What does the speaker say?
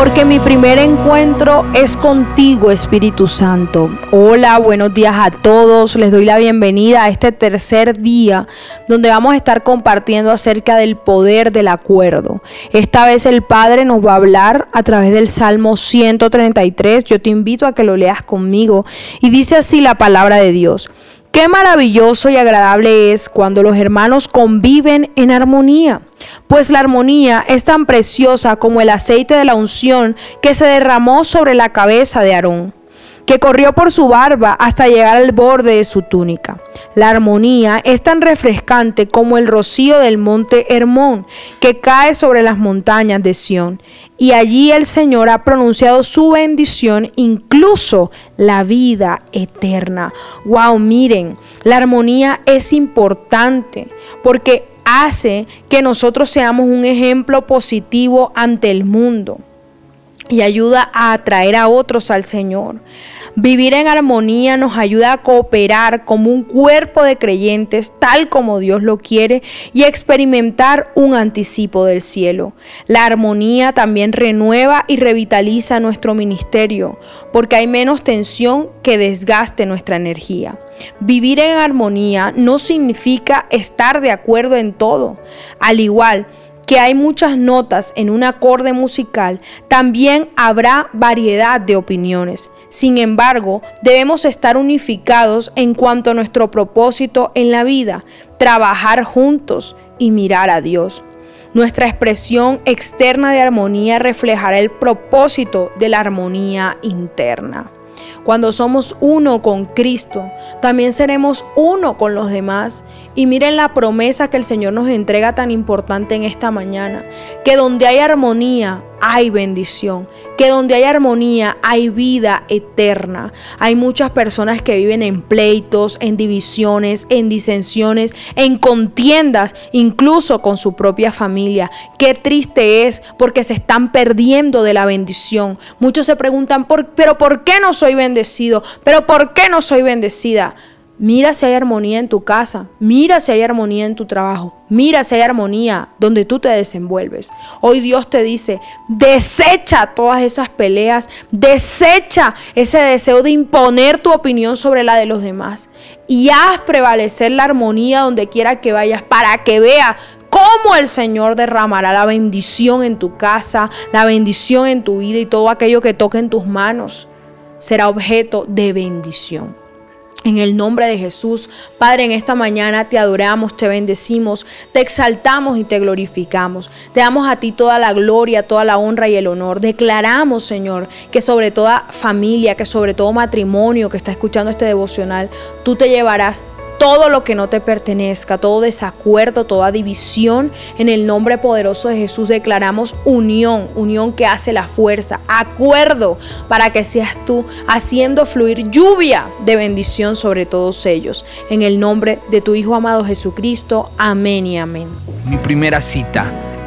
porque mi primer encuentro es contigo, Espíritu Santo. Hola, buenos días a todos. Les doy la bienvenida a este tercer día donde vamos a estar compartiendo acerca del poder del acuerdo. Esta vez el Padre nos va a hablar a través del Salmo 133. Yo te invito a que lo leas conmigo y dice así la palabra de Dios. Qué maravilloso y agradable es cuando los hermanos conviven en armonía, pues la armonía es tan preciosa como el aceite de la unción que se derramó sobre la cabeza de Aarón que corrió por su barba hasta llegar al borde de su túnica. La armonía es tan refrescante como el rocío del monte Hermón, que cae sobre las montañas de Sión. Y allí el Señor ha pronunciado su bendición, incluso la vida eterna. Wow, miren, la armonía es importante porque hace que nosotros seamos un ejemplo positivo ante el mundo y ayuda a atraer a otros al Señor. Vivir en armonía nos ayuda a cooperar como un cuerpo de creyentes tal como Dios lo quiere y experimentar un anticipo del cielo. La armonía también renueva y revitaliza nuestro ministerio porque hay menos tensión que desgaste nuestra energía. Vivir en armonía no significa estar de acuerdo en todo. Al igual que hay muchas notas en un acorde musical, también habrá variedad de opiniones. Sin embargo, debemos estar unificados en cuanto a nuestro propósito en la vida, trabajar juntos y mirar a Dios. Nuestra expresión externa de armonía reflejará el propósito de la armonía interna. Cuando somos uno con Cristo, también seremos uno con los demás. Y miren la promesa que el Señor nos entrega tan importante en esta mañana, que donde hay armonía, hay bendición, que donde hay armonía hay vida eterna. Hay muchas personas que viven en pleitos, en divisiones, en disensiones, en contiendas, incluso con su propia familia. Qué triste es porque se están perdiendo de la bendición. Muchos se preguntan, pero ¿por qué no soy bendecido? ¿Pero por qué no soy bendecida? Mira si hay armonía en tu casa, mira si hay armonía en tu trabajo, mira si hay armonía donde tú te desenvuelves. Hoy Dios te dice, desecha todas esas peleas, desecha ese deseo de imponer tu opinión sobre la de los demás. Y haz prevalecer la armonía donde quiera que vayas para que vea cómo el Señor derramará la bendición en tu casa, la bendición en tu vida y todo aquello que toque en tus manos. Será objeto de bendición. En el nombre de Jesús, Padre, en esta mañana te adoramos, te bendecimos, te exaltamos y te glorificamos. Te damos a ti toda la gloria, toda la honra y el honor. Declaramos, Señor, que sobre toda familia, que sobre todo matrimonio que está escuchando este devocional, tú te llevarás todo lo que no te pertenezca, todo desacuerdo, toda división. En el nombre poderoso de Jesús declaramos unión, unión que hace la fuerza, acuerdo para que seas tú haciendo fluir lluvia de bendición sobre todos ellos. En el nombre de tu Hijo amado Jesucristo. Amén y amén. Mi primera cita